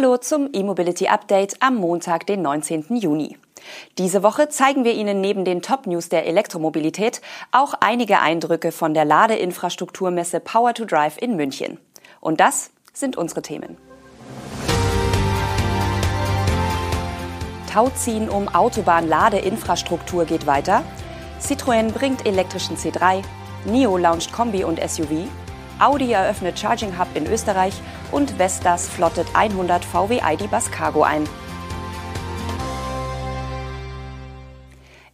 Hallo zum E-Mobility Update am Montag, den 19. Juni. Diese Woche zeigen wir Ihnen neben den Top-News der Elektromobilität auch einige Eindrücke von der Ladeinfrastrukturmesse Power to Drive in München. Und das sind unsere Themen. Tauziehen um Autobahn-Ladeinfrastruktur geht weiter. Citroën bringt elektrischen C3. NIO launcht Kombi und SUV. Audi eröffnet Charging Hub in Österreich und Vestas flottet 100 VW ID Bus Cargo ein.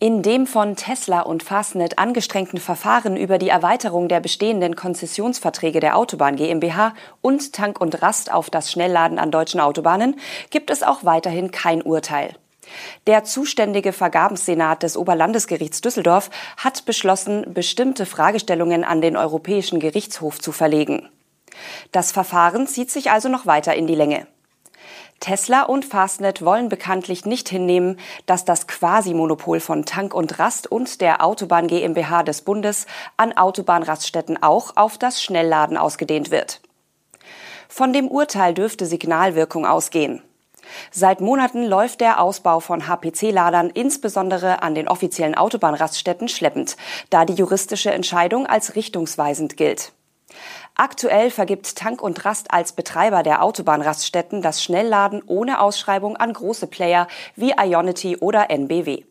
In dem von Tesla und Fastnet angestrengten Verfahren über die Erweiterung der bestehenden Konzessionsverträge der Autobahn GmbH und Tank und Rast auf das Schnellladen an deutschen Autobahnen gibt es auch weiterhin kein Urteil. Der zuständige Vergabenssenat des Oberlandesgerichts Düsseldorf hat beschlossen, bestimmte Fragestellungen an den Europäischen Gerichtshof zu verlegen. Das Verfahren zieht sich also noch weiter in die Länge. Tesla und Fastnet wollen bekanntlich nicht hinnehmen, dass das Quasi-Monopol von Tank und Rast und der Autobahn GmbH des Bundes an Autobahnraststätten auch auf das Schnellladen ausgedehnt wird. Von dem Urteil dürfte Signalwirkung ausgehen. Seit Monaten läuft der Ausbau von HPC-Ladern insbesondere an den offiziellen Autobahnraststätten schleppend, da die juristische Entscheidung als richtungsweisend gilt. Aktuell vergibt Tank und Rast als Betreiber der Autobahnraststätten das Schnellladen ohne Ausschreibung an große Player wie Ionity oder NBW.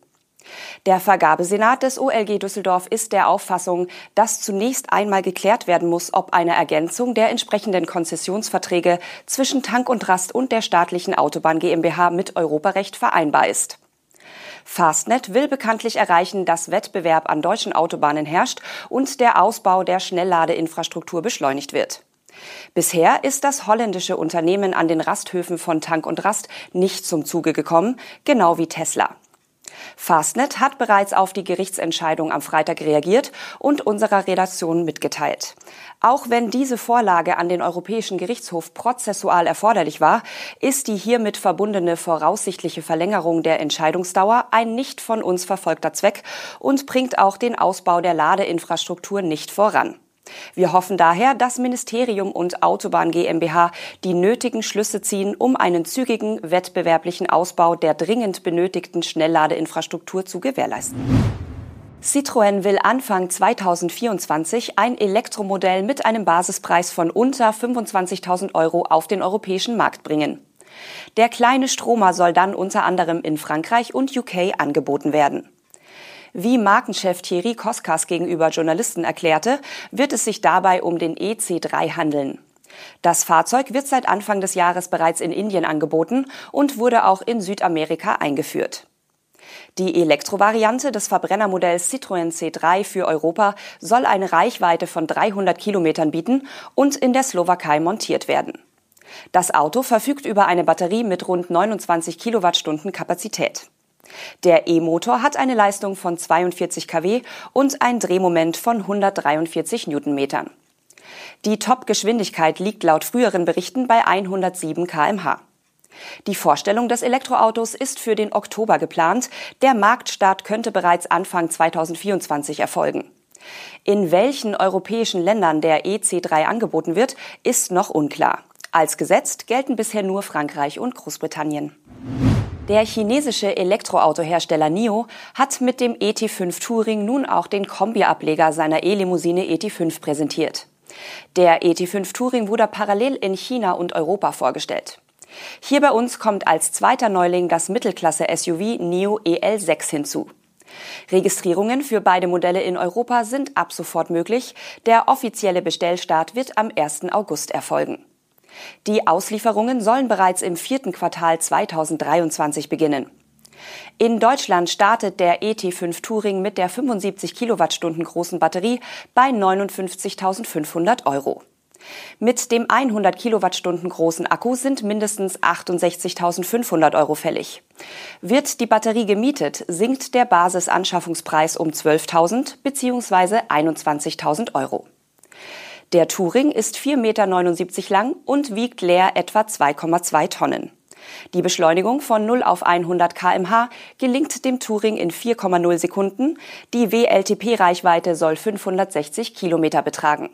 Der Vergabesenat des OLG Düsseldorf ist der Auffassung, dass zunächst einmal geklärt werden muss, ob eine Ergänzung der entsprechenden Konzessionsverträge zwischen Tank und Rast und der staatlichen Autobahn GmbH mit Europarecht vereinbar ist. Fastnet will bekanntlich erreichen, dass Wettbewerb an deutschen Autobahnen herrscht und der Ausbau der Schnellladeinfrastruktur beschleunigt wird. Bisher ist das holländische Unternehmen an den Rasthöfen von Tank und Rast nicht zum Zuge gekommen, genau wie Tesla. Fastnet hat bereits auf die Gerichtsentscheidung am Freitag reagiert und unserer Redaktion mitgeteilt. Auch wenn diese Vorlage an den Europäischen Gerichtshof prozessual erforderlich war, ist die hiermit verbundene voraussichtliche Verlängerung der Entscheidungsdauer ein nicht von uns verfolgter Zweck und bringt auch den Ausbau der Ladeinfrastruktur nicht voran. Wir hoffen daher, dass Ministerium und Autobahn GmbH die nötigen Schlüsse ziehen, um einen zügigen wettbewerblichen Ausbau der dringend benötigten Schnellladeinfrastruktur zu gewährleisten. Citroën will Anfang 2024 ein Elektromodell mit einem Basispreis von unter 25.000 Euro auf den europäischen Markt bringen. Der kleine Stromer soll dann unter anderem in Frankreich und UK angeboten werden. Wie Markenchef Thierry Koskas gegenüber Journalisten erklärte, wird es sich dabei um den EC3 handeln. Das Fahrzeug wird seit Anfang des Jahres bereits in Indien angeboten und wurde auch in Südamerika eingeführt. Die Elektrovariante des Verbrennermodells Citroën C3 für Europa soll eine Reichweite von 300 Kilometern bieten und in der Slowakei montiert werden. Das Auto verfügt über eine Batterie mit rund 29 Kilowattstunden Kapazität. Der E-Motor hat eine Leistung von 42 kW und ein Drehmoment von 143 Newtonmetern. Die Top-Geschwindigkeit liegt laut früheren Berichten bei 107 kmh. Die Vorstellung des Elektroautos ist für den Oktober geplant. Der Marktstart könnte bereits Anfang 2024 erfolgen. In welchen europäischen Ländern der EC3 angeboten wird, ist noch unklar. Als gesetzt gelten bisher nur Frankreich und Großbritannien. Der chinesische Elektroautohersteller NIO hat mit dem ET5 Touring nun auch den Kombi-Ableger seiner E-Limousine ET5 präsentiert. Der ET5 Touring wurde parallel in China und Europa vorgestellt. Hier bei uns kommt als zweiter Neuling das Mittelklasse-SUV NIO EL6 hinzu. Registrierungen für beide Modelle in Europa sind ab sofort möglich. Der offizielle Bestellstart wird am 1. August erfolgen. Die Auslieferungen sollen bereits im vierten Quartal 2023 beginnen. In Deutschland startet der ET5 Touring mit der 75 Kilowattstunden großen Batterie bei 59.500 Euro. Mit dem 100 Kilowattstunden großen Akku sind mindestens 68.500 Euro fällig. Wird die Batterie gemietet, sinkt der Basisanschaffungspreis um 12.000 bzw. 21.000 Euro. Der Touring ist 4,79 Meter lang und wiegt leer etwa 2,2 Tonnen. Die Beschleunigung von 0 auf 100 kmh gelingt dem Touring in 4,0 Sekunden. Die WLTP-Reichweite soll 560 Kilometer betragen.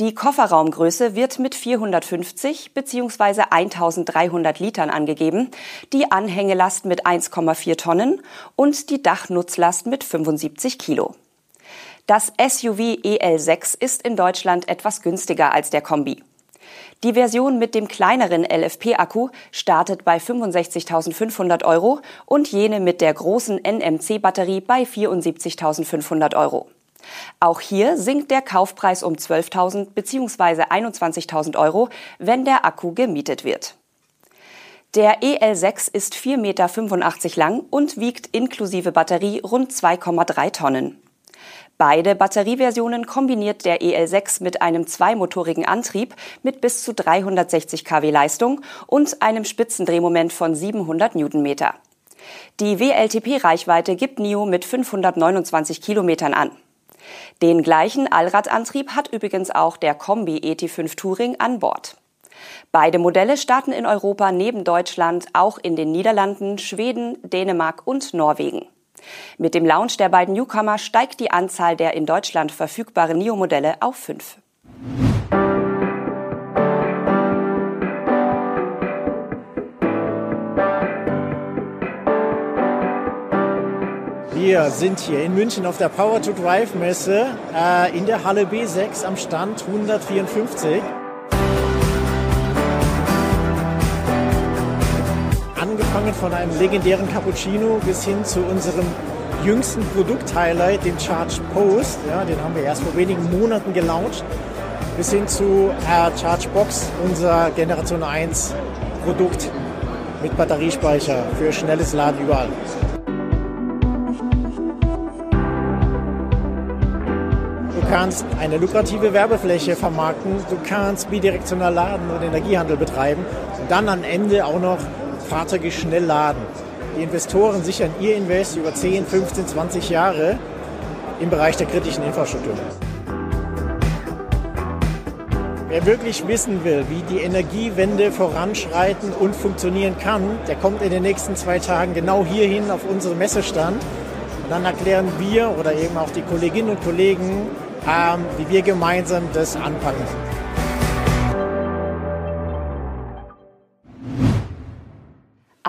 Die Kofferraumgröße wird mit 450 bzw. 1300 Litern angegeben, die Anhängelast mit 1,4 Tonnen und die Dachnutzlast mit 75 Kilo. Das SUV EL6 ist in Deutschland etwas günstiger als der Kombi. Die Version mit dem kleineren LFP-Akku startet bei 65.500 Euro und jene mit der großen NMC-Batterie bei 74.500 Euro. Auch hier sinkt der Kaufpreis um 12.000 bzw. 21.000 Euro, wenn der Akku gemietet wird. Der EL6 ist 4,85 Meter lang und wiegt inklusive Batterie rund 2,3 Tonnen. Beide Batterieversionen kombiniert der EL6 mit einem zweimotorigen Antrieb mit bis zu 360 kW Leistung und einem Spitzendrehmoment von 700 Newtonmeter. Die WLTP-Reichweite gibt NIO mit 529 Kilometern an. Den gleichen Allradantrieb hat übrigens auch der Kombi ET5 Touring an Bord. Beide Modelle starten in Europa neben Deutschland auch in den Niederlanden, Schweden, Dänemark und Norwegen. Mit dem Launch der beiden Newcomer steigt die Anzahl der in Deutschland verfügbaren NIO-Modelle auf fünf. Wir sind hier in München auf der Power to Drive Messe äh, in der Halle B6 am Stand 154. Angefangen von einem legendären Cappuccino bis hin zu unserem jüngsten Produkt-Highlight, dem Charge Post. Ja, den haben wir erst vor wenigen Monaten gelauncht. Bis hin zu äh, Charge Box, unser Generation 1 Produkt mit Batteriespeicher für schnelles Laden überall. kannst eine lukrative Werbefläche vermarkten, du kannst bidirektional laden und Energiehandel betreiben und dann am Ende auch noch Fahrzeuge schnell laden. Die Investoren sichern ihr Invest über 10, 15, 20 Jahre im Bereich der kritischen Infrastruktur. Wer wirklich wissen will, wie die Energiewende voranschreiten und funktionieren kann, der kommt in den nächsten zwei Tagen genau hierhin auf unseren Messestand. Und dann erklären wir oder eben auch die Kolleginnen und Kollegen, ähm, wie wir gemeinsam das anpacken.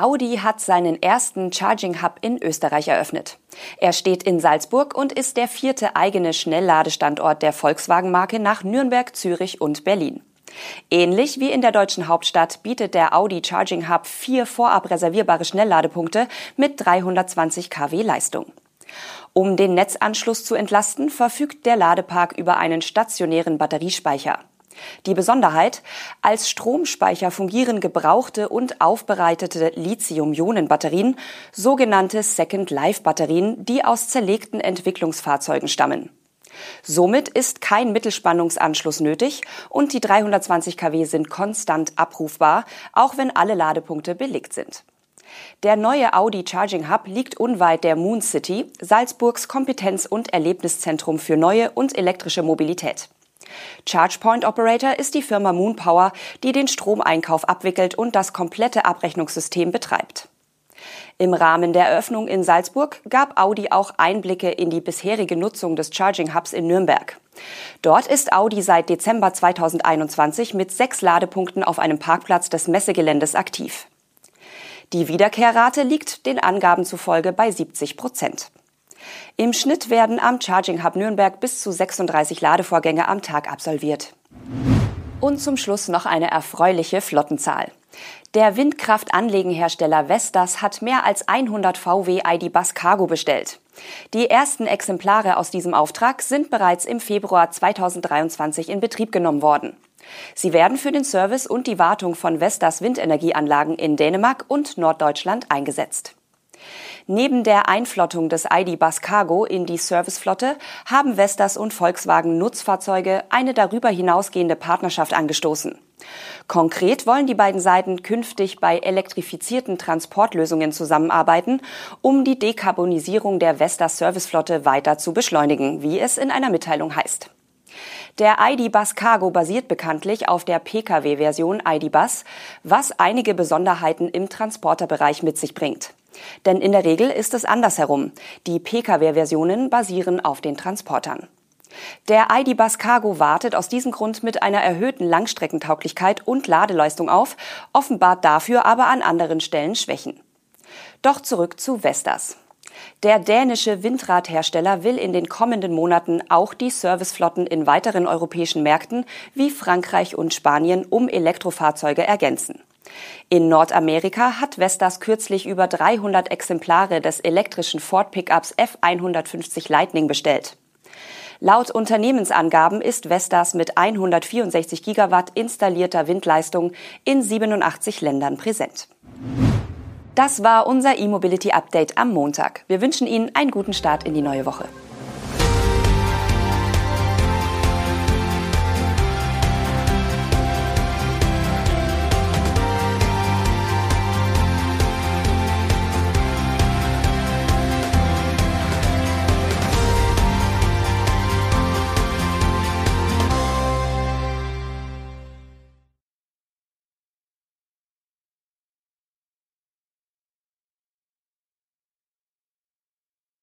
Audi hat seinen ersten Charging Hub in Österreich eröffnet. Er steht in Salzburg und ist der vierte eigene Schnellladestandort der Volkswagen-Marke nach Nürnberg, Zürich und Berlin. Ähnlich wie in der deutschen Hauptstadt bietet der Audi Charging Hub vier vorab reservierbare Schnellladepunkte mit 320 kW Leistung. Um den Netzanschluss zu entlasten, verfügt der Ladepark über einen stationären Batteriespeicher. Die Besonderheit, als Stromspeicher fungieren gebrauchte und aufbereitete Lithium-Ionen-Batterien, sogenannte Second-Life-Batterien, die aus zerlegten Entwicklungsfahrzeugen stammen. Somit ist kein Mittelspannungsanschluss nötig und die 320 kW sind konstant abrufbar, auch wenn alle Ladepunkte belegt sind. Der neue Audi Charging Hub liegt unweit der Moon City, Salzburgs Kompetenz- und Erlebniszentrum für neue und elektrische Mobilität. ChargePoint Operator ist die Firma Moonpower, die den Stromeinkauf abwickelt und das komplette Abrechnungssystem betreibt. Im Rahmen der Eröffnung in Salzburg gab Audi auch Einblicke in die bisherige Nutzung des Charging Hubs in Nürnberg. Dort ist Audi seit Dezember 2021 mit sechs Ladepunkten auf einem Parkplatz des Messegeländes aktiv. Die Wiederkehrrate liegt den Angaben zufolge bei 70 Prozent. Im Schnitt werden am Charging Hub Nürnberg bis zu 36 Ladevorgänge am Tag absolviert. Und zum Schluss noch eine erfreuliche Flottenzahl. Der Windkraftanlegenhersteller Vestas hat mehr als 100 VW ID Bus Cargo bestellt. Die ersten Exemplare aus diesem Auftrag sind bereits im Februar 2023 in Betrieb genommen worden. Sie werden für den Service und die Wartung von Vestas Windenergieanlagen in Dänemark und Norddeutschland eingesetzt. Neben der Einflottung des ID Bus Cargo in die Serviceflotte haben Vestas und Volkswagen Nutzfahrzeuge eine darüber hinausgehende Partnerschaft angestoßen. Konkret wollen die beiden Seiten künftig bei elektrifizierten Transportlösungen zusammenarbeiten, um die Dekarbonisierung der Vestas Serviceflotte weiter zu beschleunigen, wie es in einer Mitteilung heißt. Der ID-Bus Cargo basiert bekanntlich auf der Pkw-Version ID-Bus, was einige Besonderheiten im Transporterbereich mit sich bringt. Denn in der Regel ist es andersherum. Die Pkw-Versionen basieren auf den Transportern. Der ID Bus Cargo wartet aus diesem Grund mit einer erhöhten Langstreckentauglichkeit und Ladeleistung auf, offenbart dafür aber an anderen Stellen Schwächen. Doch zurück zu Vestas. Der dänische Windradhersteller will in den kommenden Monaten auch die Serviceflotten in weiteren europäischen Märkten wie Frankreich und Spanien um Elektrofahrzeuge ergänzen. In Nordamerika hat Vestas kürzlich über 300 Exemplare des elektrischen Ford Pickups F150 Lightning bestellt. Laut Unternehmensangaben ist Vestas mit 164 Gigawatt installierter Windleistung in 87 Ländern präsent. Das war unser E-Mobility Update am Montag. Wir wünschen Ihnen einen guten Start in die neue Woche.